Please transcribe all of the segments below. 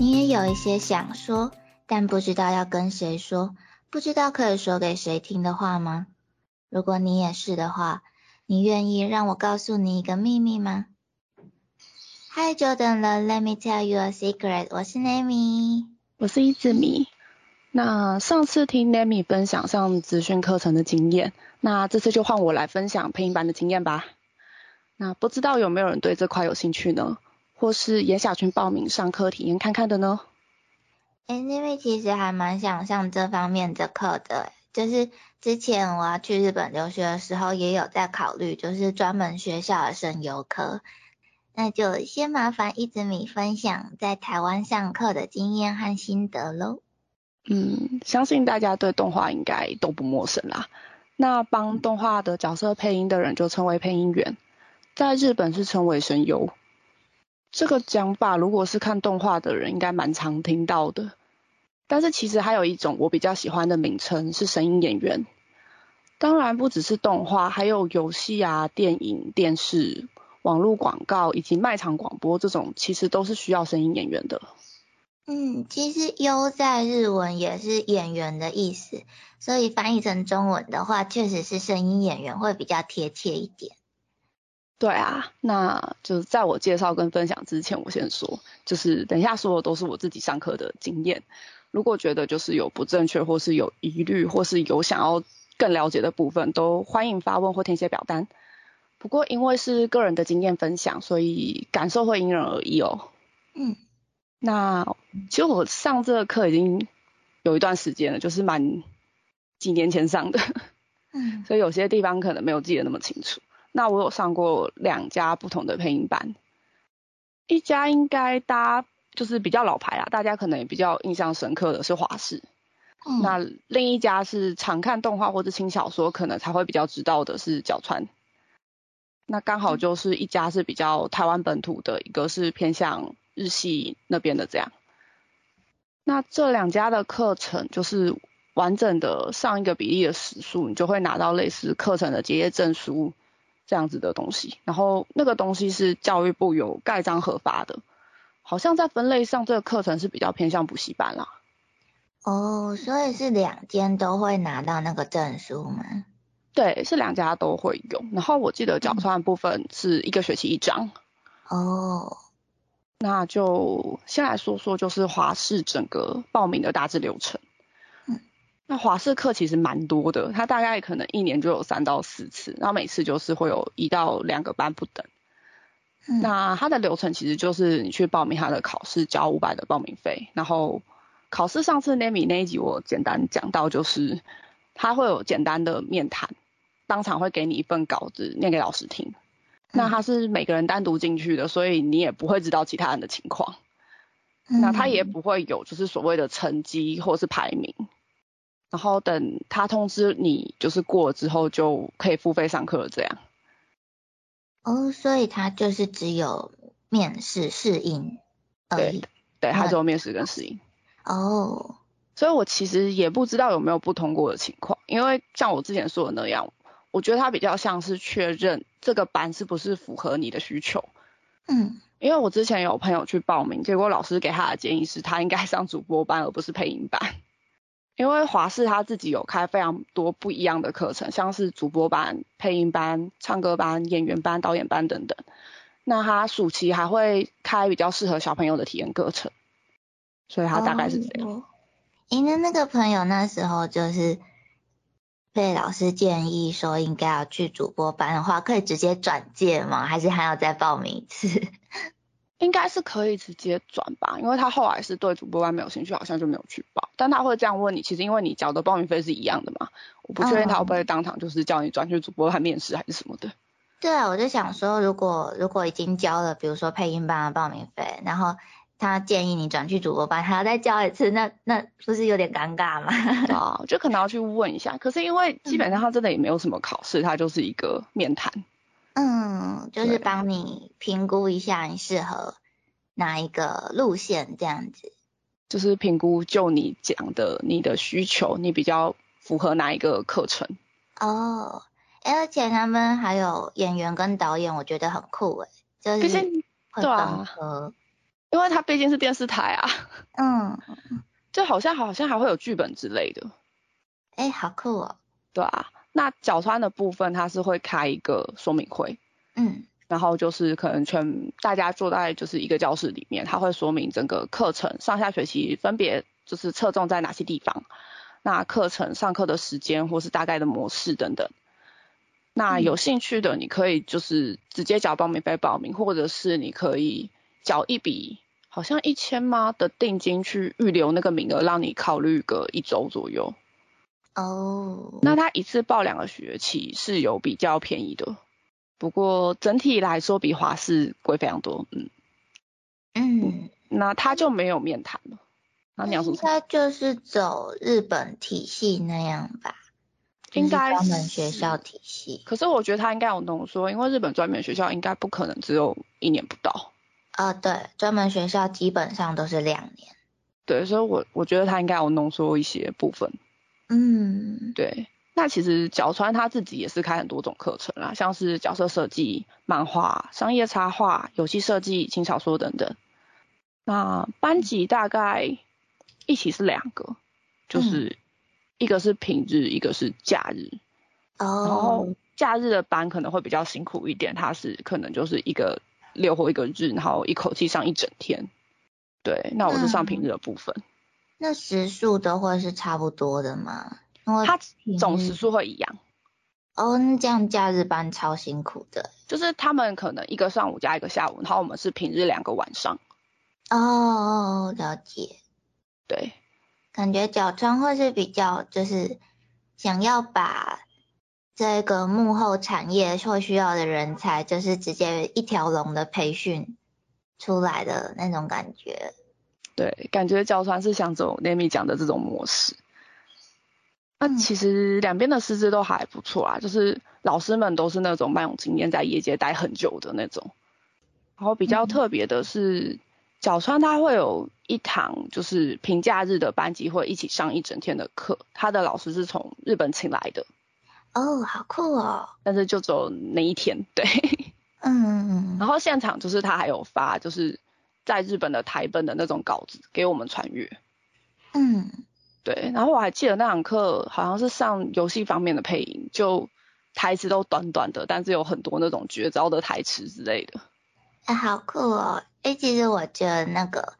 你也有一些想说，但不知道要跟谁说，不知道可以说给谁听的话吗？如果你也是的话，你愿意让我告诉你一个秘密吗？嗨，久等了，Let me tell you a secret。我是 Nami，我是一字米。那上次听 Nami 分享上资讯课程的经验，那这次就换我来分享配音班的经验吧。那不知道有没有人对这块有兴趣呢？或是也想去报名上课体验看看的呢？哎，因为其实还蛮想上这方面的课的，就是之前我要去日本留学的时候，也有在考虑，就是专门学校的声优课。那就先麻烦一直米分享在台湾上课的经验和心得喽。嗯，相信大家对动画应该都不陌生啦。那帮动画的角色配音的人就称为配音员，在日本是称为声优。这个讲法如果是看动画的人，应该蛮常听到的。但是其实还有一种我比较喜欢的名称是声音演员。当然不只是动画，还有游戏啊、电影、电视。网络广告以及卖场广播这种，其实都是需要声音演员的。嗯，其实优在日文也是演员的意思，所以翻译成中文的话，确实是声音演员会比较贴切一点。对啊，那就是在我介绍跟分享之前，我先说，就是等一下说的都是我自己上课的经验。如果觉得就是有不正确，或是有疑虑，或是有想要更了解的部分，都欢迎发问或填写表单。不过因为是个人的经验分享，所以感受会因人而异哦。嗯，那其实我上这个课已经有一段时间了，就是蛮几年前上的。嗯，所以有些地方可能没有记得那么清楚。那我有上过两家不同的配音班，一家应该大家就是比较老牌啊，大家可能也比较印象深刻的是华视。嗯，那另一家是常看动画或者轻小说，可能才会比较知道的是角川。那刚好就是一家是比较台湾本土的，一个是偏向日系那边的这样。那这两家的课程就是完整的上一个比例的时数，你就会拿到类似课程的结业证书这样子的东西。然后那个东西是教育部有盖章核发的，好像在分类上这个课程是比较偏向补习班啦。哦，所以是两间都会拿到那个证书吗？对，是两家都会有。然后我记得角川部分是一个学期一张。哦，那就先来说说就是华视整个报名的大致流程。嗯，那华氏课其实蛮多的，它大概可能一年就有三到四次，然后每次就是会有一到两个班不等。嗯，那它的流程其实就是你去报名它的考试，交五百的报名费，然后考试上次 Nami 那一集我简单讲到，就是它会有简单的面谈。当场会给你一份稿子念给老师听，那他是每个人单独进去的，所以你也不会知道其他人的情况。那他也不会有就是所谓的成绩或是排名，然后等他通知你就是过了之后就可以付费上课了这样。哦，所以他就是只有面试试音而已。对，他只有面试跟试音。哦，所以我其实也不知道有没有不通过的情况，因为像我之前说的那样。我觉得他比较像是确认这个班是不是符合你的需求。嗯，因为我之前有朋友去报名，结果老师给他的建议是他应该上主播班而不是配音班。因为华视他自己有开非常多不一样的课程，像是主播班、配音班、唱歌班、演员班、导演班等等。那他暑期还会开比较适合小朋友的体验课程，所以他大概是这样。因为那个朋友那时候就是。被老师建议说应该要去主播班的话，可以直接转介吗？还是还要再报名一次？应该是可以直接转吧，因为他后来是对主播班没有兴趣，好像就没有去报。但他会这样问你，其实因为你交的报名费是一样的嘛，我不确定他会不会当场就是叫你转去主播班面试还是什么的。对啊，我就想说，如果如果已经交了，比如说配音班的报名费，然后。他建议你转去主播班，还要再交一次，那那不是有点尴尬吗？啊，就可能要去问一下。可是因为基本上他真的也没有什么考试，他就是一个面谈。嗯，就是帮你评估一下你适合哪一个路线这样子。就是评估就你讲的你的需求，你比较符合哪一个课程。哦，而且他们还有演员跟导演，我觉得很酷诶，就是会分科。因为它毕竟是电视台啊。嗯，就好像好像还会有剧本之类的。哎，好酷哦。对啊，那角川的部分它是会开一个说明会。嗯。然后就是可能全大家坐在就是一个教室里面，他会说明整个课程上下学期分别就是侧重在哪些地方，那课程上课的时间或是大概的模式等等。那有兴趣的你可以就是直接缴报名费报名，或者是你可以缴一笔好像一千吗的定金去预留那个名额，让你考虑个一周左右。哦。那他一次报两个学期是有比较便宜的。不过整体来说比华视贵非常多，嗯嗯，那他就没有面谈了。那你要说他就是走日本体系那样吧？应该专门学校体系。可是我觉得他应该有浓缩，因为日本专门学校应该不可能只有一年不到。啊，对，专门学校基本上都是两年。对，所以我我觉得他应该有浓缩一些部分。嗯，对。那其实角川他自己也是开很多种课程啦，像是角色设计、漫画、商业插画、游戏设计、轻小说等等。那班级大概一起是两个，就是一个是平日，一个是假日。哦。然后假日的班可能会比较辛苦一点，他是可能就是一个六或一个日，然后一口气上一整天。对，那我是上平日的部分。那时数都会是差不多的吗？它总时数会一样哦，那这样假日班超辛苦的，就是他们可能一个上午加一个下午，然后我们是平日两个晚上。哦，了解。对，感觉角川会是比较就是想要把这个幕后产业会需要的人才，就是直接一条龙的培训出来的那种感觉。对，感觉角川是想走 Nami 讲的这种模式。那其实两边的师资都还不错啊，就是老师们都是那种蛮有经验，在业界待很久的那种。然后比较特别的是，角川他会有一堂就是平假日的班级会一起上一整天的课，他的老师是从日本请来的。哦，好酷哦！但是就走那一天，对。嗯。然后现场就是他还有发就是在日本的台本的那种稿子给我们传阅。嗯。对，然后我还记得那堂课好像是上游戏方面的配音，就台词都短短的，但是有很多那种绝招的台词之类的。哎，好酷哦！哎，其实我觉得那个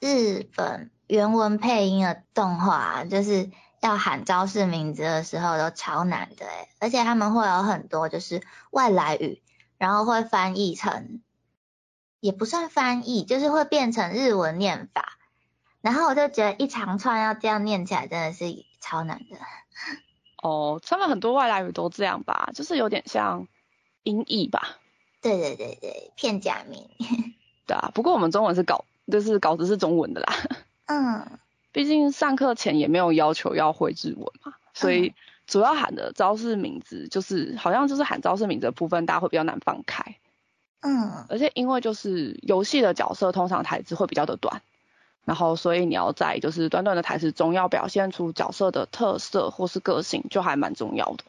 日本原文配音的动画，就是要喊招式名字的时候都超难的哎，而且他们会有很多就是外来语，然后会翻译成，也不算翻译，就是会变成日文念法。然后我就觉得一长串要这样念起来真的是超难的。哦，他们很多外来语都这样吧，就是有点像音译吧。对对对对，片假名。对啊，不过我们中文是稿，就是稿子是中文的啦。嗯。毕竟上课前也没有要求要会日文嘛，所以主要喊的招式名字就是好像就是喊招式名字的部分，大家会比较难放开。嗯。而且因为就是游戏的角色通常台词会比较的短。然后，所以你要在就是短短的台词中要表现出角色的特色或是个性，就还蛮重要的。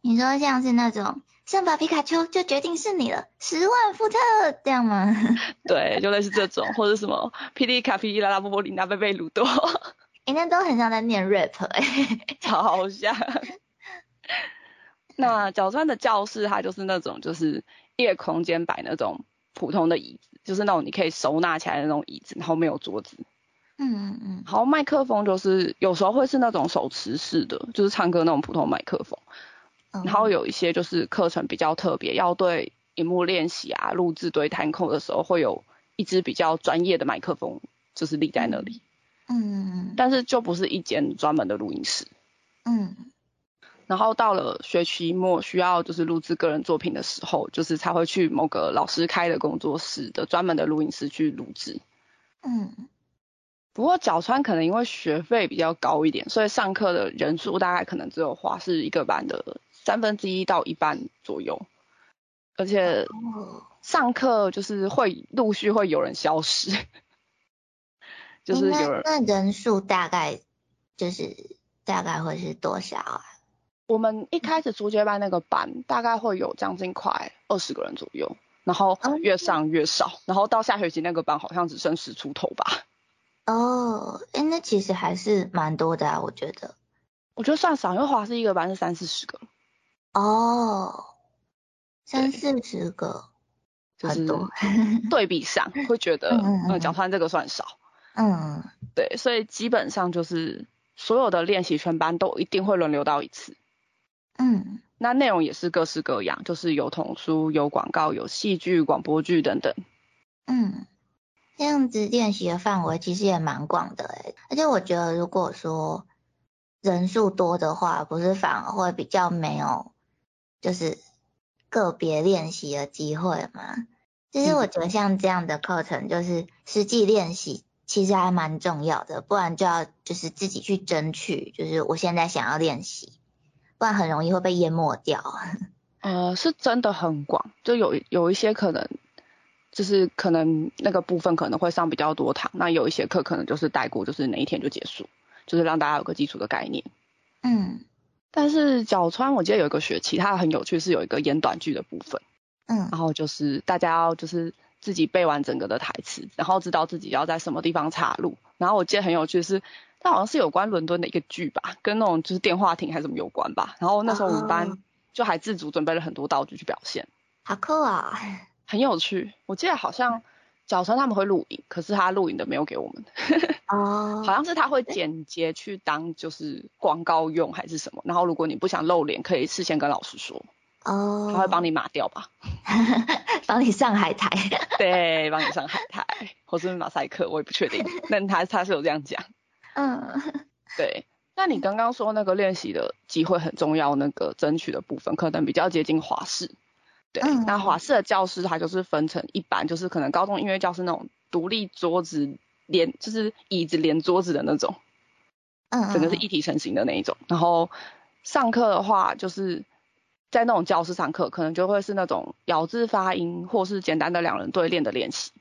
你说像是那种圣把皮卡丘就决定是你了，十万伏特这样吗？对，就类似这种，或者什么霹雳卡、霹雳拉拉、波波琳娜、贝贝鲁多，哎，那都很像在念 rap 哎，超像。那角川的教室，它就是那种就是一个空间摆那种普通的椅子。就是那种你可以收纳起来的那种椅子，然后没有桌子。嗯嗯嗯。好，麦克风就是有时候会是那种手持式的，就是唱歌那种普通麦克风。然后有一些就是课程比较特别，要对荧幕练习啊、录制对弹控的时候，会有一支比较专业的麦克风，就是立在那里。嗯嗯嗯。但是就不是一间专门的录音室。嗯。然后到了学期末需要就是录制个人作品的时候，就是才会去某个老师开的工作室的专门的录音室去录制。嗯，不过角川可能因为学费比较高一点，所以上课的人数大概可能只有华是一个班的三分之一到一半左右，而且上课就是会陆续会有人消失，就是有人。那人数大概就是大概会是多少啊？我们一开始初阶班那个班大概会有将近快二十个人左右，然后越上越少，然后到下学期那个班好像只剩十出头吧。哦，哎，那其实还是蛮多的啊，我觉得。我觉得算少，因为华师一个班是三四十个。哦，三四十个，很多。对比上会觉得，嗯，讲穿这个算少。嗯，对，所以基本上就是所有的练习全班都一定会轮流到一次。嗯，那内容也是各式各样，就是有童书、有广告、有戏剧、广播剧等等。嗯，这样子练习的范围其实也蛮广的诶，而且我觉得如果说人数多的话，不是反而会比较没有，就是个别练习的机会吗。其实我觉得像这样的课程，就是实际练习。其实还蛮重要的，不然就要就是自己去争取，就是我现在想要练习，不然很容易会被淹没掉。呃，是真的很广，就有有一些可能就是可能那个部分可能会上比较多堂，那有一些课可能就是带过，就是哪一天就结束，就是让大家有个基础的概念。嗯，但是角川我记得有一个学期，它很有趣，是有一个演短剧的部分。嗯，然后就是大家要就是。自己背完整个的台词，然后知道自己要在什么地方插入。然后我记得很有趣是，它好像是有关伦敦的一个剧吧，跟那种就是电话亭还是什么有关吧。然后那时候我们班就还自主准备了很多道具去表现，好酷啊，很有趣。我记得好像早晨他们会录影，可是他录影的没有给我们。哦，好像是他会剪接去当就是广告用还是什么。然后如果你不想露脸，可以事先跟老师说。哦，他会帮你码掉吧？帮你上海苔。对，帮你上海苔，或是马赛克，我也不确定。但他他是有这样讲。嗯，对。那你刚刚说那个练习的机会很重要，那个争取的部分可能比较接近华视。对，那华视的教室它就是分成一般，就是可能高中音乐教室那种独立桌子连，就是椅子连桌子的那种。嗯。整个是一体成型的那一种。然后上课的话就是。在那种教室上课，可能就会是那种咬字发音，或是简单的两人对练的练习，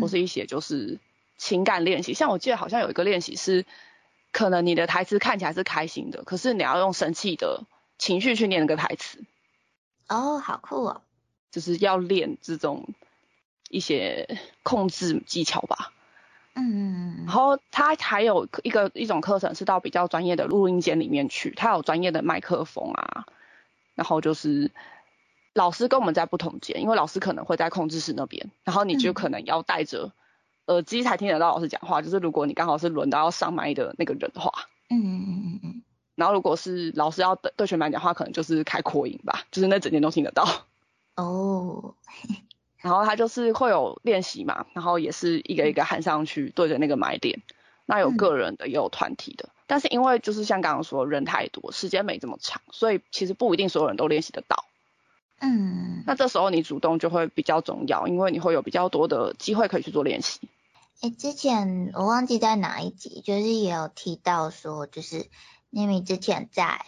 或是一些就是情感练习。像我记得好像有一个练习是，可能你的台词看起来是开心的，可是你要用生气的情绪去念那个台词。哦，好酷哦！就是要练这种一些控制技巧吧。嗯。然后他还有一个一种课程是到比较专业的录音间里面去，他有专业的麦克风啊。然后就是老师跟我们在不同间，因为老师可能会在控制室那边，然后你就可能要带着耳机才听得到老师讲话。就是如果你刚好是轮到要上麦的那个人的话，嗯嗯嗯嗯嗯。然后如果是老师要对对全班讲话，可能就是开扩音吧，就是那整天都听得到。哦。然后他就是会有练习嘛，然后也是一个一个喊上去对着那个麦点。那有个人的也有团体的。但是因为就是像刚刚说人太多，时间没这么长，所以其实不一定所有人都练习得到。嗯，那这时候你主动就会比较重要，因为你会有比较多的机会可以去做练习。哎，之前我忘记在哪一集，就是也有提到说，就是因为之前在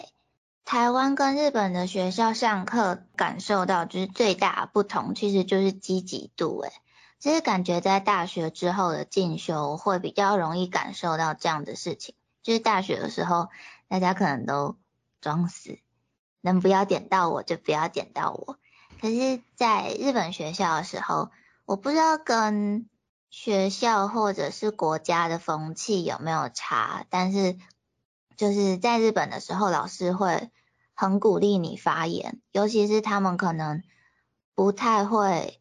台湾跟日本的学校上课，感受到就是最大不同，其实就是积极度。哎，其实感觉在大学之后的进修会比较容易感受到这样的事情。就是大学的时候，大家可能都装死，能不要点到我就不要点到我。可是，在日本学校的时候，我不知道跟学校或者是国家的风气有没有差，但是就是在日本的时候，老师会很鼓励你发言，尤其是他们可能不太会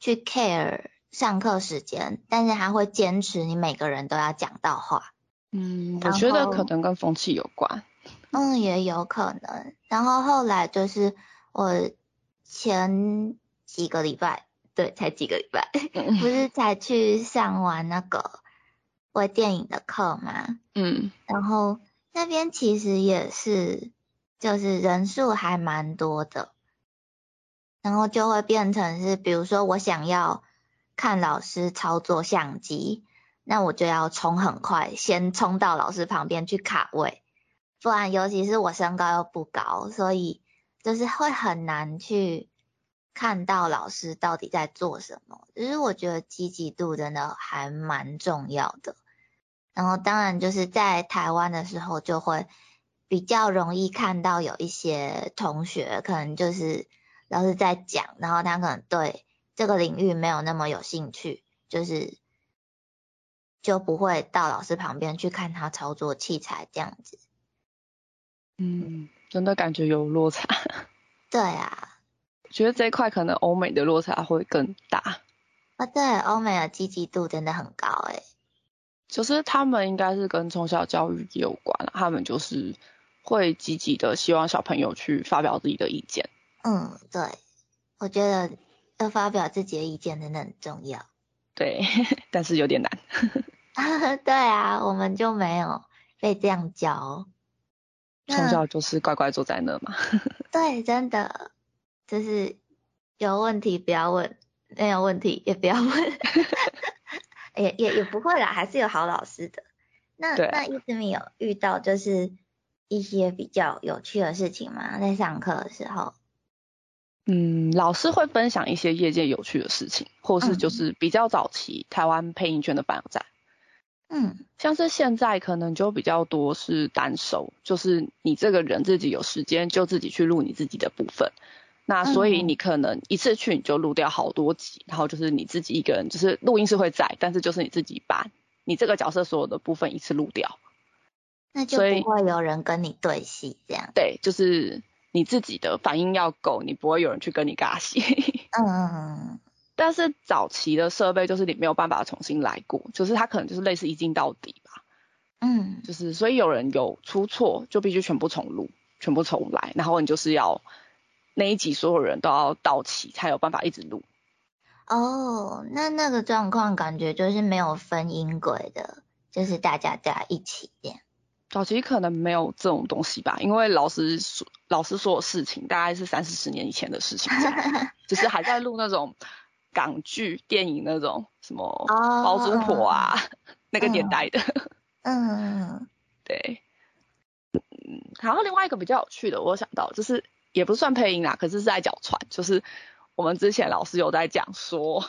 去 care 上课时间，但是他会坚持你每个人都要讲到话。嗯，我觉得可能跟风气有关。嗯，也有可能。然后后来就是我前几个礼拜，对，才几个礼拜，不是才去上完那个微电影的课吗？嗯。然后那边其实也是，就是人数还蛮多的。然后就会变成是，比如说我想要看老师操作相机。那我就要冲很快，先冲到老师旁边去卡位，不然尤其是我身高又不高，所以就是会很难去看到老师到底在做什么。就是我觉得积极度真的还蛮重要的。然后当然就是在台湾的时候，就会比较容易看到有一些同学可能就是老师在讲，然后他可能对这个领域没有那么有兴趣，就是就不会到老师旁边去看他操作器材这样子。嗯，真的感觉有落差。对啊，觉得这一块可能欧美的落差会更大。啊，对，欧美的积极度真的很高诶。就是他们应该是跟从小教育有关，他们就是会积极的希望小朋友去发表自己的意见。嗯，对，我觉得要发表自己的意见真的很重要。对，但是有点难。对啊，我们就没有被这样教。从小就是乖乖坐在那嘛。对，真的，就是有问题不要问，没有问题也不要问。也也也不会啦，还是有好老师的。那那一直没有遇到就是一些比较有趣的事情吗？在上课的时候？嗯，老师会分享一些业界有趣的事情，或是就是比较早期台湾配音圈的发展。嗯，像是现在可能就比较多是单收，就是你这个人自己有时间就自己去录你自己的部分。那所以你可能一次去你就录掉好多集，然后就是你自己一个人，就是录音是会在，但是就是你自己把你这个角色所有的部分一次录掉。那就不会有人跟你对戏这样。对，就是你自己的反应要够，你不会有人去跟你尬戏。嗯嗯嗯。但是早期的设备就是你没有办法重新来过，就是它可能就是类似一镜到底吧。嗯。就是所以有人有出错就必须全部重录，全部重来，然后你就是要。那一集所有人都要到齐才有办法一直录。哦，那那个状况感觉就是没有分音轨的，就是大家在一起这样。早期可能没有这种东西吧，因为老师说老师说的事情大概是三四十年以前的事情，就是还在录那种港剧、电影那种什么包租婆啊 那个年代的。嗯，对。嗯，然后另外一个比较有趣的，我想到就是。也不算配音啦，可是是在脚传，就是我们之前老师有在讲说，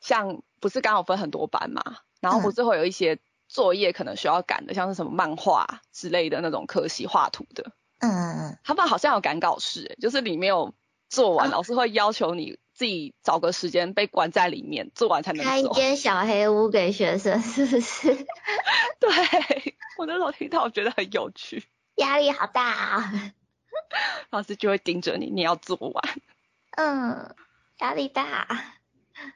像不是刚好分很多班嘛，然后不是会有一些作业可能需要赶的，像是什么漫画之类的那种科系画图的，嗯嗯嗯，他们好像有赶稿室，就是你没有做完，老师会要求你自己找个时间被关在里面做完才能开一间小黑屋给学生，是不是？对我那时候听到我觉得很有趣，压力好大啊。老师就会盯着你，你要做完。嗯，压力大。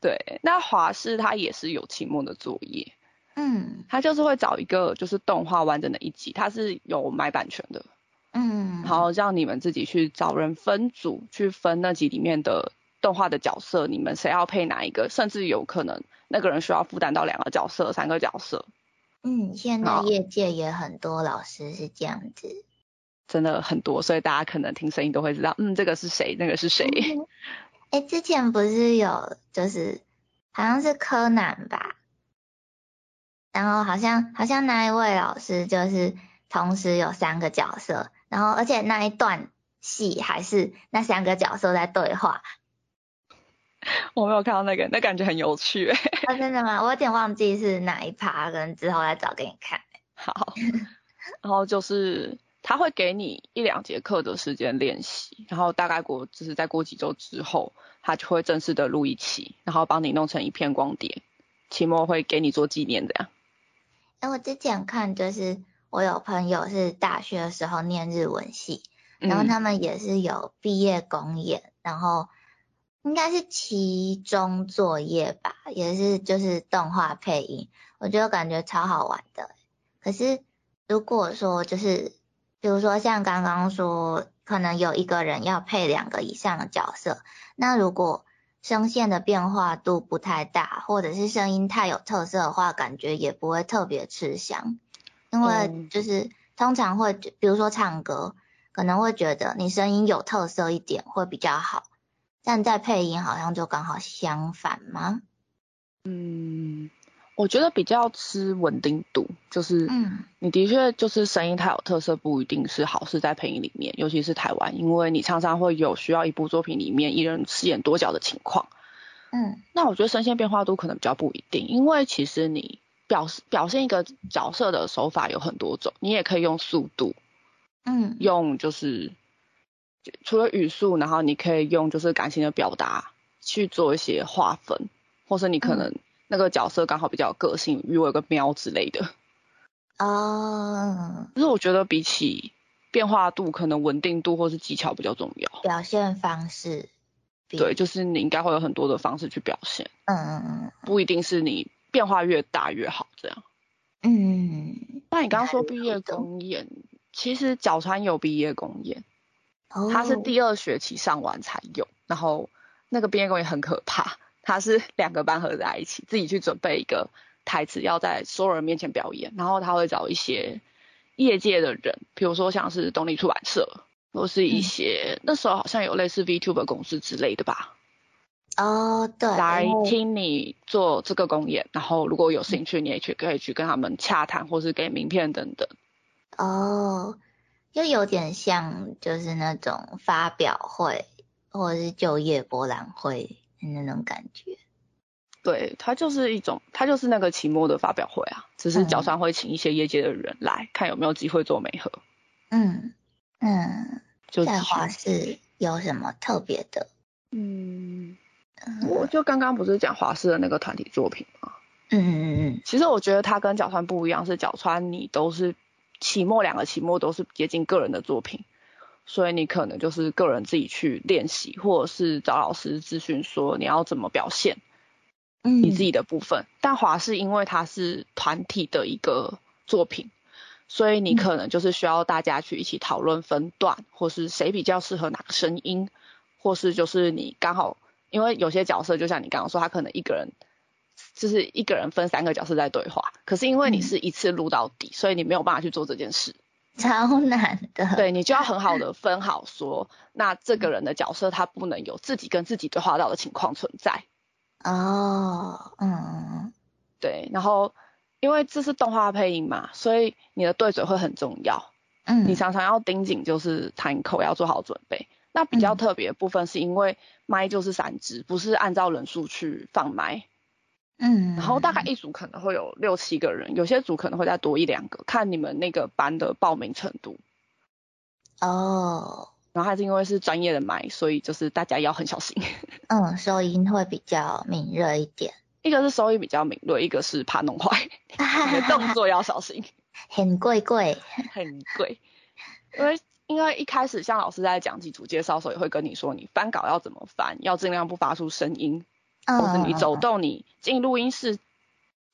对，那华师他也是有期末的作业。嗯，他就是会找一个就是动画完整的一集，他是有买版权的。嗯，然后让你们自己去找人分组，去分那集里面的动画的角色，你们谁要配哪一个，甚至有可能那个人需要负担到两个角色、三个角色。嗯，现在业界也很多老师是这样子。真的很多，所以大家可能听声音都会知道，嗯，这个是谁，那个是谁。哎，之前不是有，就是好像是柯南吧，然后好像好像那一位老师就是同时有三个角色，然后而且那一段戏还是那三个角色在对话。我没有看到那个，那感觉很有趣。啊，真的吗？我有点忘记是哪一趴，可能之后再找给你看。好，然后就是。他会给你一两节课的时间练习，然后大概过就是在过几周之后，他就会正式的录一期，然后帮你弄成一片光碟，期末会给你做纪念这样。哎，我之前看就是我有朋友是大学的时候念日文系，然后他们也是有毕业公演，然后应该是期中作业吧，也是就是动画配音，我觉得感觉超好玩的。可是如果说就是。比如说像刚刚说，可能有一个人要配两个以上的角色，那如果声线的变化度不太大，或者是声音太有特色的话，感觉也不会特别吃香。因为就是通常会，比如说唱歌，可能会觉得你声音有特色一点会比较好，但在配音好像就刚好相反吗？嗯。我觉得比较吃稳定度，就是，嗯，你的确就是声音太有特色，不一定是好事在配音里面，尤其是台湾，因为你常常会有需要一部作品里面一人饰演多角的情况，嗯，那我觉得声线变化度可能比较不一定，因为其实你表示表现一个角色的手法有很多种，你也可以用速度，嗯，用就是除了语速，然后你可以用就是感情的表达。去做一些划分，或是你可能那个角色刚好比较有个性，比如我有个喵之类的。哦，可是我觉得比起变化度，可能稳定度或是技巧比较重要。表现方式，比对，就是你应该会有很多的方式去表现，嗯嗯嗯不一定是你变化越大越好这样。嗯嗯，那你刚刚说毕业公演，其实角川有毕业公演，哦，他是第二学期上完才有，然后那个毕业公演很可怕，他是 两个班合在一起，自己去准备一个台词，要在所有人面前表演，然后他会找一些业界的人，比如说像是东立出版社，或是一些、那时候好像有类似 VTuber 公司之类的吧，哦，对，来听你做这个公演，然后如果有兴趣，你也去可以去跟他们洽谈，或是给名片等等。哦，又有点像就是那种发表会或者是就业博览会的那种感觉。对，它就是一种，它就是那个期末的发表会啊，只是嗯角川会请一些业界的人来看有没有机会做媒合，嗯嗯，在就在华视有什么特别的？嗯，嗯我就刚刚不是讲华视的那个团体作品吗？嗯嗯嗯其实我觉得它跟角川不一样，是角川你都是期末两个期末都是接近个人的作品，所以你可能就是个人自己去练习，或者是找老师咨询说你要怎么表现嗯，你自己的部分。但华是因为它是团体的一个作品，所以你嗯可能就是需要大家去一起讨论分段，或是谁比较适合哪个声音，或是就是你刚好因为有些角色就像你刚刚说，他可能一个人。就是一个人分三个角色在对话，可是因为你嗯是一次录到底，所以你没有办法去做这件事。超难的。对你就要很好的分好说，那这个人的角色他不能有自己跟自己对话到的情况存在。哦，嗯对，然后因为这是动画配音嘛，所以你的对嘴会很重要，嗯，你常常要盯紧就是弹口要做好准备。那比较嗯特别的部分是因为麦就是三支，不是按照人数去放麦，嗯，然后大概一组可能会有六七个人，有些组可能会再多一两个，看你们那个班的报名程度。哦，然后还是因为是专业的麦，所以就是大家要很小心。嗯，收音会比较敏锐一点，一个是收音比较敏锐，一个是怕弄坏，你 的动作要小心，很贵贵。很贵。因为因为一开始像老师在讲基础介绍的时候，也会跟你说你翻稿要怎么翻，要尽量不发出声音，嗯，或是你走嗯动，你进录音室。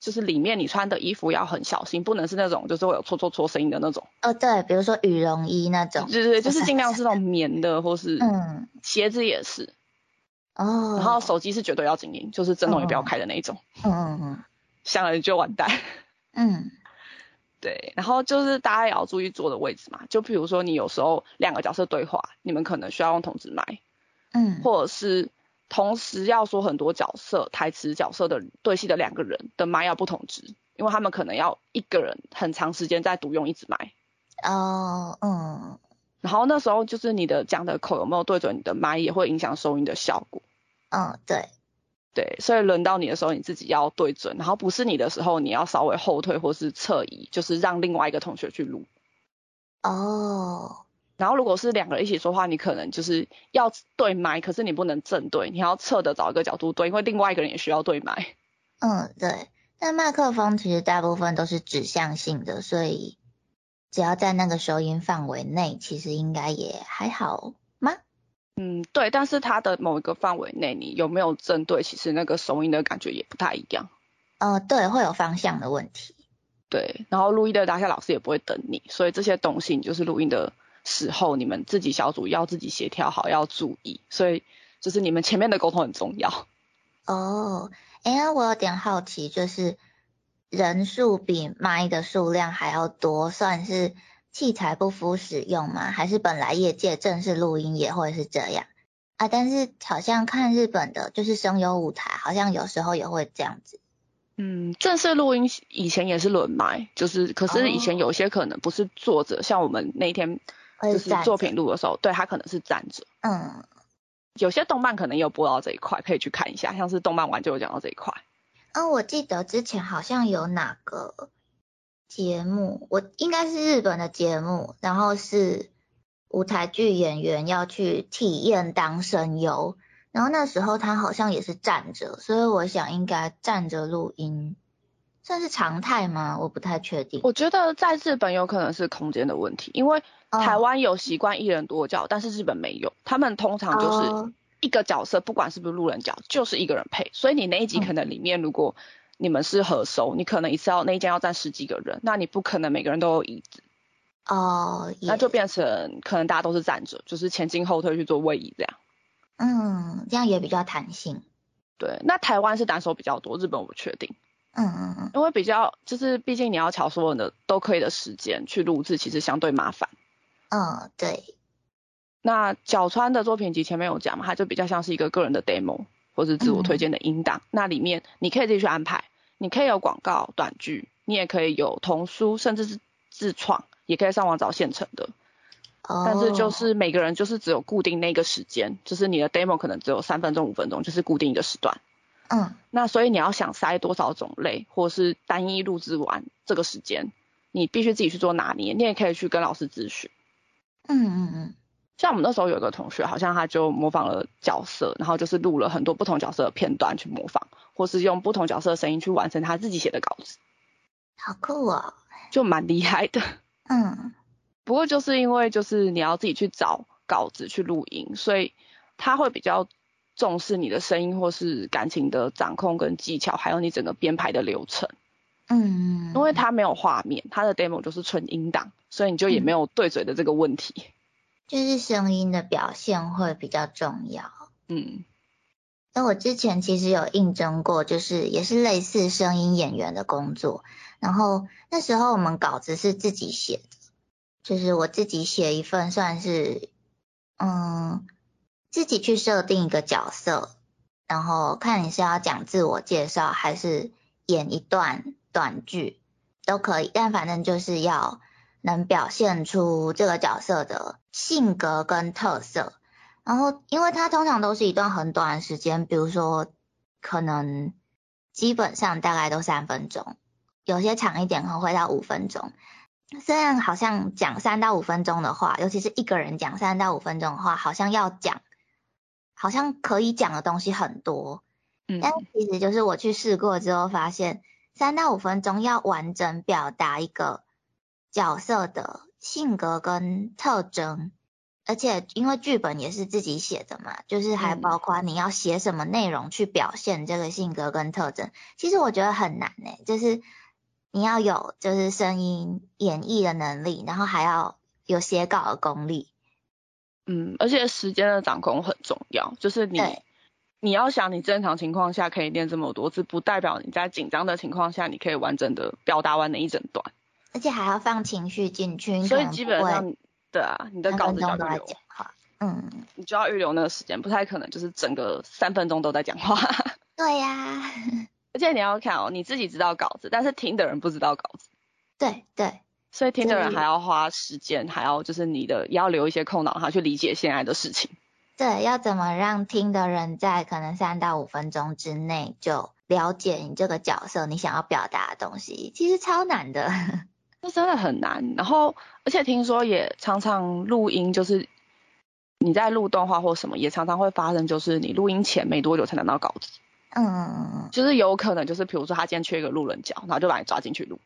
就是里面你穿的衣服要很小心，不能是那种就是会有搓搓搓声音的那种，哦，对，比如说羽绒衣那种，对对对，就是尽量是那种棉的，或是嗯，鞋子也是，哦，然后手机是绝对要静音，就是震动也不要开的那一种，嗯嗯嗯。响了就完蛋。嗯。对，然后就是大家也要注意坐的位置嘛，就比如说你有时候两个角色对话，你们可能需要用筒子麦，嗯，或者是同时要说很多角色台词角色的对戏的两个人的麦要不同值，因为他们可能要一个人很长时间在独用一支麦，哦，嗯然后那时候就是你的讲的口有没有对准你的麦，也会影响收音的效果。嗯，对，对，所以轮到你的时候，你自己要对准，然后不是你的时候，你要稍微后退或是侧移，就是让另外一个同学去录。哦，然后如果是两个人一起说话，你可能就是要对麦，可是你不能正对，你要侧的找一个角度对，因为另外一个人也需要对麦。嗯，对。但麦克风其实大部分都是指向性的，所以只要在那个收音范围内，其实应该也还好吗？嗯，对，但是它的某一个范围内，你有没有正对，其实那个收音的感觉也不太一样。哦，对，会有方向的问题。对，然后录音的当下老师也不会等你，所以这些东西你就是录音的时候，你们自己小组要自己协调好，要注意。所以就是你们前面的沟通很重要。哦，哎，那我有点好奇，就是人数比麦的数量还要多，算是器材不敷使用吗？还是本来业界正式录音也会是这样啊？但是好像看日本的，就是声优舞台，好像有时候也会这样子。嗯，正式录音以前也是轮麦，就是可是以前有些可能不是坐着，像我们那天就是作品录的时候，对他可能是站着。嗯，有些动漫可能有播到这一块，可以去看一下，像是动漫玩就有讲到这一块。嗯，我记得之前好像有哪个节目，我应该是日本的节目，然后是舞台剧演员要去体验当声优，然后那时候他好像也是站着，所以我想应该站着录音算是常态吗？我不太确定。我觉得在日本有可能是空间的问题，因为哦台湾有习惯一人多角，但是日本没有，他们通常就是哦一个角色，不管是不是路人角，就是一个人配。所以你那一集嗯可能里面如果你们是合收，你可能一次要那一间要站十几个人，那你不可能每个人都有椅子，哦，也那就变成可能大家都是站着，就是前进后退去做位移这样。嗯，这样也比较弹性。对，那台湾是单手比较多，日本我不确定，嗯嗯嗯，因为比较就是毕竟你要巧所有的都可以的时间去录制，其实相对麻烦。嗯，对，那角川的作品集前面有讲嘛，它就比较像是一个个人的 demo 或是自我推荐的音档。那里面你可以自己去安排，你可以有广告、短剧，你也可以有童书，甚至是自创，也可以上网找现成的。哦，但是就是每个人就是只有固定那个时间，就是你的 demo 可能只有三分钟、五分钟，就是固定一个时段。嗯那所以你要想塞多少种类，或是单一录制完这个时间，你必须自己去做拿捏。你也可以去跟老师咨询。嗯嗯嗯，像我们那时候有一个同学，好像他就模仿了角色，然后就是录了很多不同角色的片段去模仿，或是用不同角色的声音去完成他自己写的稿子，好酷哦。就蛮厉害的。嗯不过就是因为就是你要自己去找稿子去录音，所以他会比较重视你的声音或是感情的掌控跟技巧，还有你整个编排的流程。嗯，因为它没有画面，它的 demo 就是纯音档，所以你就也没有对嘴的这个问题。就是声音的表现会比较重要。嗯那我之前其实有应征过，就是也是类似声音演员的工作，然后那时候我们稿子是自己写的，就是我自己写一份，算是嗯自己去设定一个角色，然后看你是要讲自我介绍还是演一段短剧都可以，但反正就是要能表现出这个角色的性格跟特色。然后，因为它通常都是一段很短的时间，比如说可能基本上大概都三分钟，有些长一点可能会到五分钟。虽然好像讲三到五分钟的话，尤其是一个人讲三到五分钟的话，好像要讲，好像可以讲的东西很多，嗯但其实就是我去试过之后发现，三到五分钟要完整表达一个角色的性格跟特征，而且因为剧本也是自己写的嘛，就是还嗯包括你要写什么内容去表现这个性格跟特征。其实我觉得很难呢、就是你要有就是声音演绎的能力，然后还要有写稿的功力。嗯，而且时间的掌控很重要，就是你你要想你正常情况下可以练这么多字，不代表你在紧张的情况下你可以完整的表达完那一整段。而且还要放情绪进去，所以基本上，对啊，你的稿子都在讲，话。嗯，你就要预留那个时间，不太可能就是整个三分钟都在讲话。对呀、而且你要看哦，你自己知道稿子，但是听的人不知道稿子。对对，所以听的人还要花时间，还要就是你的也要留一些空档，他去理解现在的事情。对，要怎么让听的人在可能三到五分钟之内就了解你这个角色你想要表达的东西，其实超难的。这真的很难。然后，而且听说也常常录音，就是你在录动画或什么，也常常会发生，就是你录音前没多久才拿到稿子，嗯，就是有可能就是比如说他今天缺一个路人角，然后就把你抓进去录。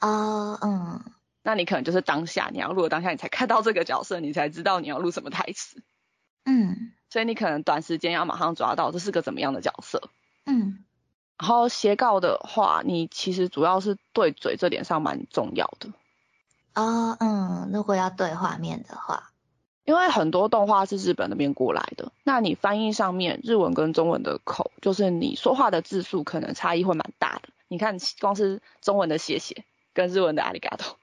哦，嗯，那你可能就是当下你要录的当下，你才看到这个角色，你才知道你要录什么台词，嗯，所以你可能短时间要马上抓到这是个怎么样的角色。嗯，然后写稿的话，你其实主要是对嘴这点上蛮重要的，哦，嗯，如果要对画面的话，因为很多动画是日本那边过来的，那你翻译上面日文跟中文的口，就是你说话的字数可能差异会蛮大的。你看，光是中文的谢谢跟日文的阿里嘎多，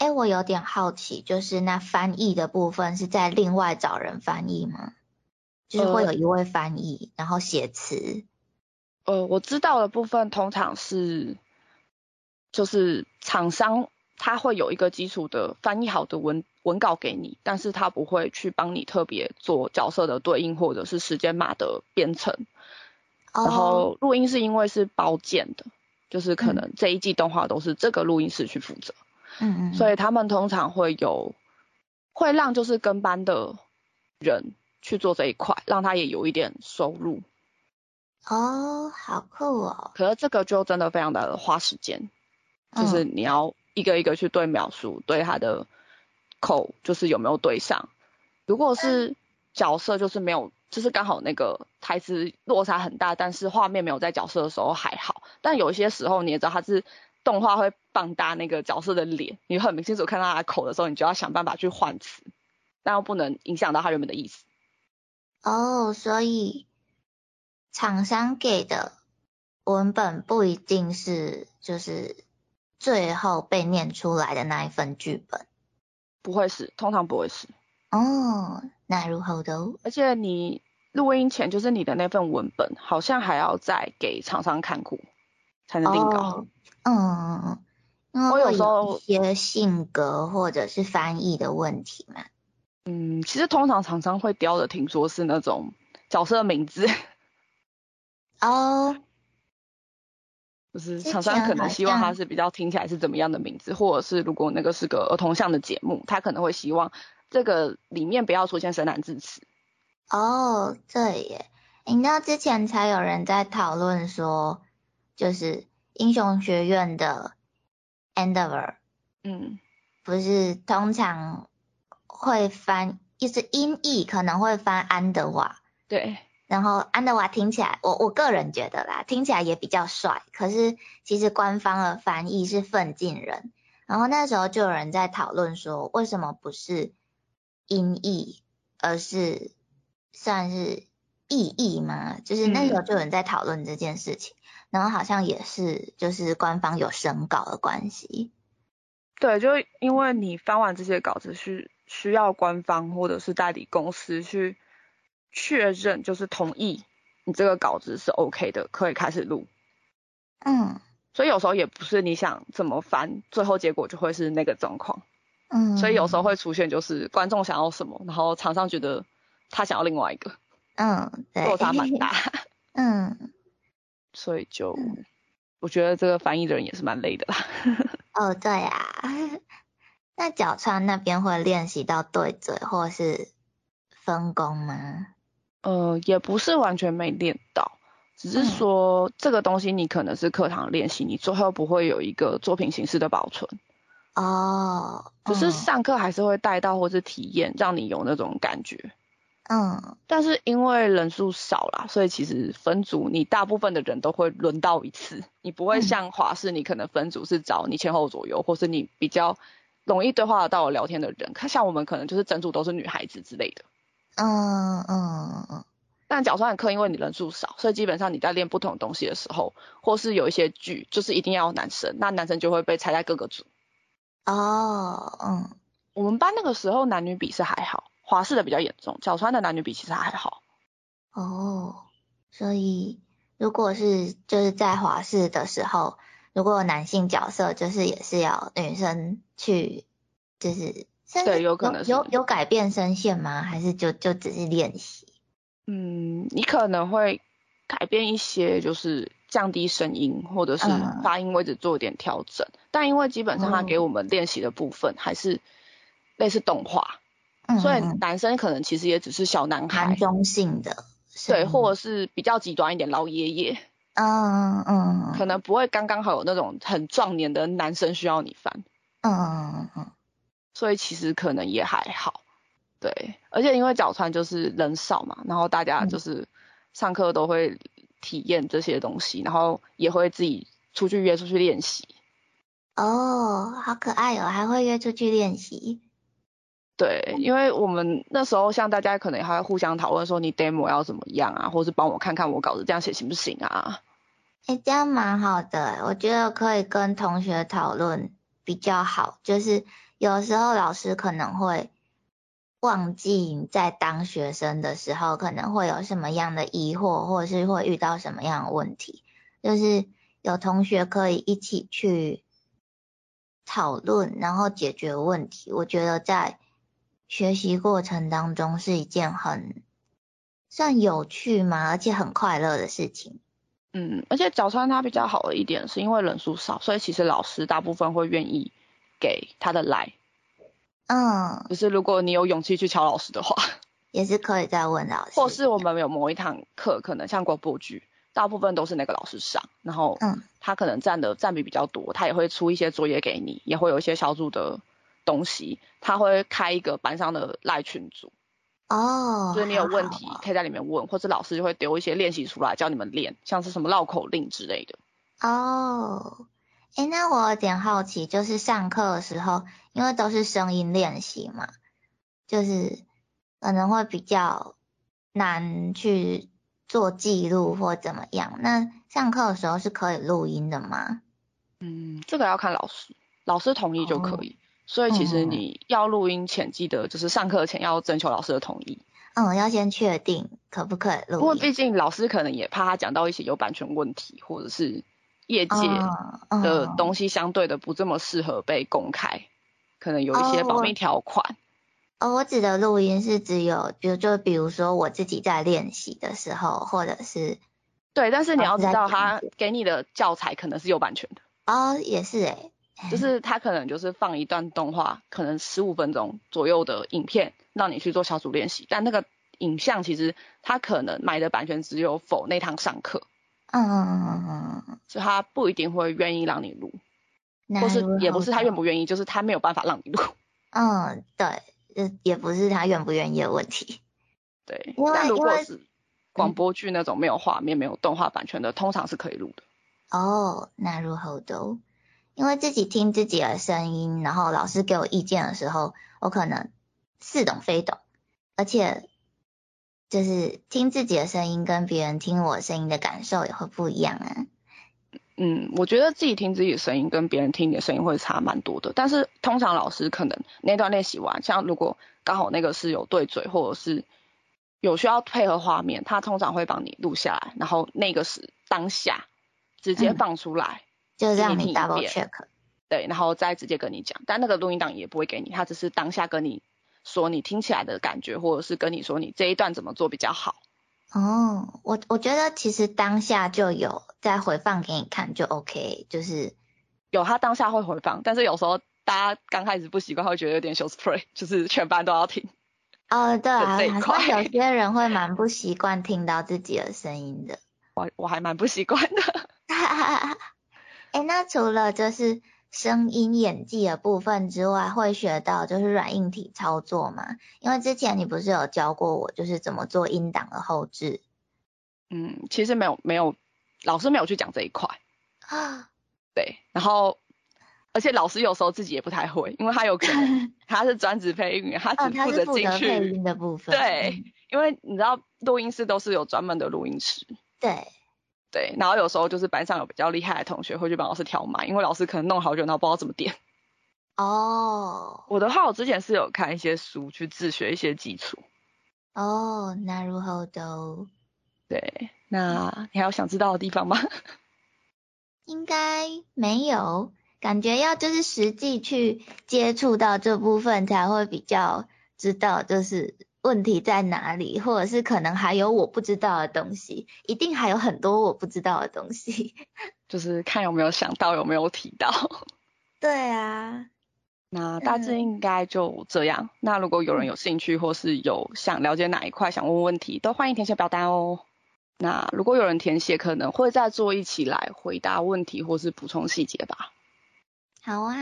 哎，我有点好奇，就是那翻译的部分是在另外找人翻译吗？就是会有一位翻译，然后写词。呃，我知道的部分通常是，就是厂商他会有一个基础的翻译好的文文稿给你，但是他不会去帮你特别做角色的对应或者是时间码的编程。哦，然后录音是因为是包建的，就是可能这一季动画都是这个录音室去负责，嗯嗯嗯，所以他们通常会有会让就是跟班的人去做这一块，让他也有一点收入。哦，好酷哦！可是这个就真的非常的花时间，就是你要一个一个去对描述，对他的口就是有没有对上。如果是角色就是没有，就是刚好那个台词落差很大，但是画面没有在角色的时候还好。但有些时候你也知道他是动画会放大那个角色的脸，你很明清楚看到他的口的时候，你就要想办法去换词，但又不能影响到他原本的意思。哦，所以。厂商给的文本不一定是就是最后被念出来的那一份剧本，不会是，通常不会是。哦，那如何的？而且你录音前就是你的那份文本，好像还要再给厂商看过才能定稿。嗯，我有时候一些性格或者是翻译的问题嘛。嗯，其实通常厂商会雕的，听说是那种角色名字。哦，就是厂商可能希望他是比较听起来是怎么样的名字，或者是如果那个是个儿童向的节目，他可能会希望这个里面不要出现生难字词。哦，对耶，你知道之前才有人在讨论说，就是英雄学院的 Endeavor，嗯，不是通常会翻，就是音译可能会翻安德瓦，对。然后安德瓦听起来，我我个人觉得啦，听起来也比较帅。可是其实官方的翻译是奋进人。然后那时候就有人在讨论说，为什么不是音译，而是算是意译吗？就是那时候就有人在讨论这件事情。然后好像也是，就是官方有审稿的关系。对，就因为你翻完这些稿子，是需要官方或者是代理公司去。确认就是同意你这个稿子是 OK 的，可以开始录。嗯，所以有时候也不是你想怎么翻，最后结果就会是那个状况。嗯，所以有时候会出现就是观众想要什么，然后厂商觉得他想要另外一个。嗯，对，落差蛮大。嗯，所以就我觉得这个翻译的人也是蛮累的啦。哦，对啊。那角川那边会练习到对嘴，或是分工吗？呃，也不是完全没练到，只是说这个东西你可能是课堂练习，你最后不会有一个作品形式的保存。哦，只是上课还是会带到或是体验，让你有那种感觉。嗯，但是因为人数少啦，所以其实分组你大部分的人都会轮到一次，你不会像华视，你可能分组是找你前后左右，或是你比较容易对话得到聊天的人。看像我们可能就是整组都是女孩子之类的。嗯嗯嗯，但角川的课因为你人数少，所以基本上你在练不同东西的时候，或是有一些剧就是一定要男生，那男生就会被拆在各个组。哦，嗯，我们班那个时候男女比是还好，华氏的比较严重，角川的男女比其实还好。哦，所以如果是就是在华氏的时候，如果男性角色就是也是要女生去，就是。对，有可能有有改变声线吗？还是就就只是练习？嗯，你可能会改变一些，就是降低声音或者是发音位置做一点调整。但因为基本上他给我们练习的部分还是类似动画，所以男生可能其实也只是小男孩，中性的，对，或者是比较极端一点老爷爷，嗯嗯，可能不会刚刚好有那种很壮年的男生需要你翻，嗯嗯嗯。所以其实可能也还好，对，而且因为角川就是人少嘛，然后大家就是上课都会体验这些东西，然后也会自己出去约出去练习。哦，好可爱哦，还会约出去练习。对，因为我们那时候像大家可能还会互相讨论说你 demo 要怎么样啊，或是帮我看看我稿子这样写行不行啊？哎，这样蛮好的，我觉得可以跟同学讨论比较好，就是。有时候老师可能会忘记在当学生的时候可能会有什么样的疑惑，或者是会遇到什么样的问题，就是有同学可以一起去讨论，然后解决问题。我觉得在学习过程当中是一件很算有趣嘛，而且很快乐的事情。嗯，而且早餐它比较好的一点是因为人数少，所以其实老师大部分会愿意。给他的来，嗯，就是如果你有勇气去敲老师的话，也是可以再问老师。或是我们有某一堂课，可能像广播剧，大部分都是那个老师上，然后嗯他可能占的占比比较多，他也会出一些作业给你，也会有一些小组的东西，他会开一个班上的赖群组，哦，就是你有问题可以在里面问，或者老师就会丢一些练习出来教你们练，像是什么绕口令之类的。哦，哎，那我有点好奇，就是上课的时候，因为都是声音练习嘛，就是可能会比较难去做记录或怎么样。那上课的时候是可以录音的吗？嗯，这个要看老师，老师同意就可以。所以其实嗯。你要录音前，记得就是上课前要征求老师的同意，嗯，要先确定可不可以因为录音。毕竟老师可能也怕他讲到一些有版权问题，或者是业界嗯的嗯。东西相对的不这么适合被公开，可能有一些保密条款。哦，我指的录音是只有，比如就比如说我自己在练习的时候，或者是对，但是你要知道，他给你的教材可能是有版权的，哦，也是诶，就是他可能就是放一段动画，可能十五分钟左右的影片，让你去做小组练习，但那个影像其实他可能买的版权只有否那堂上课，嗯嗯嗯嗯嗯嗯，所以他不一定会愿意让你录，那或是也不是他愿不愿意，就是他没有办法让你录。嗯，对，呃，也不是他愿不愿意的问题。对但如果是广播剧那种没有画面、没有动画版权的，通常是可以录的。哦，那如何都？因为自己听自己的声音，然后老师给我意见的时候，我可能似懂非懂，而且就是听自己的声音跟别人听我声音的感受也会不一样啊。嗯，我觉得自己听自己的声音跟别人听你的声音会差蛮多的。但是通常老师可能那段练习完，像如果刚好那个是有对嘴或者是有需要配合画面，他通常会帮你录下来，然后那个是当下直接嗯放出来，就让你 double check。对，然后再直接跟你讲。但那个录音档也不会给你，他只是当下跟你说你听起来的感觉，或者是跟你说你这一段怎么做比较好。哦，我我觉得其实当下就有再回放给你看就 OK，就是有他当下会回放，但是有时候大家刚开始不习惯，会觉得有点 show spray，就是全班都要听。哦，对啊，好有些人会蛮不习惯听到自己的声音的。我我还蛮不习惯的。哎，那除了就是声音演技的部分之外，会学到就是软硬体操作吗？因为之前你不是有教过我，就是怎么做音档的后置嗯，其实没有没有，老师没有去讲这一块。啊？对，然后而且老师有时候自己也不太会，因为他有可能 他是专职配音员，他哦，只负责配。音的部分。对，因为你知道录音室都是有专门的录音室。对，对，然后有时候就是班上有比较厉害的同学会去帮老师调麦，因为老师可能弄好久，然后不知道怎么点。哦我的话，我之前是有看一些书去自学一些基础。哦，那如何都对，那你还有想知道的地方吗？应该没有，感觉要就是实际去接触到这部分才会比较知道，就是问题在哪里，或者是可能还有我不知道的东西，一定还有很多我不知道的东西。就是看有没有想到，有没有提到。对啊，那大致应该就这样。那如果有人有兴趣，或是有想了解哪一块，想问问题，都欢迎填写表单哦。那如果有人填写，可能会再做一起来回答问题，或是补充细节吧。好啊，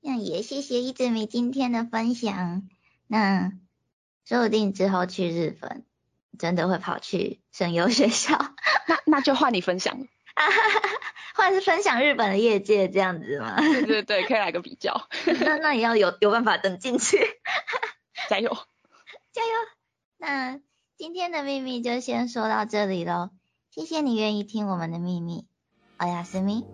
那也谢谢一直米今天的分享。那说不定之后去日本，真的会跑去省优学校。那那就换你分享了。或者是分享日本的业界这样子吗？对对对，可以来个比较，那那也要有有办法等进去，加油！加油！那今天的秘密就先说到这里喽，谢谢你愿意听我们的秘密，欧亚斯密。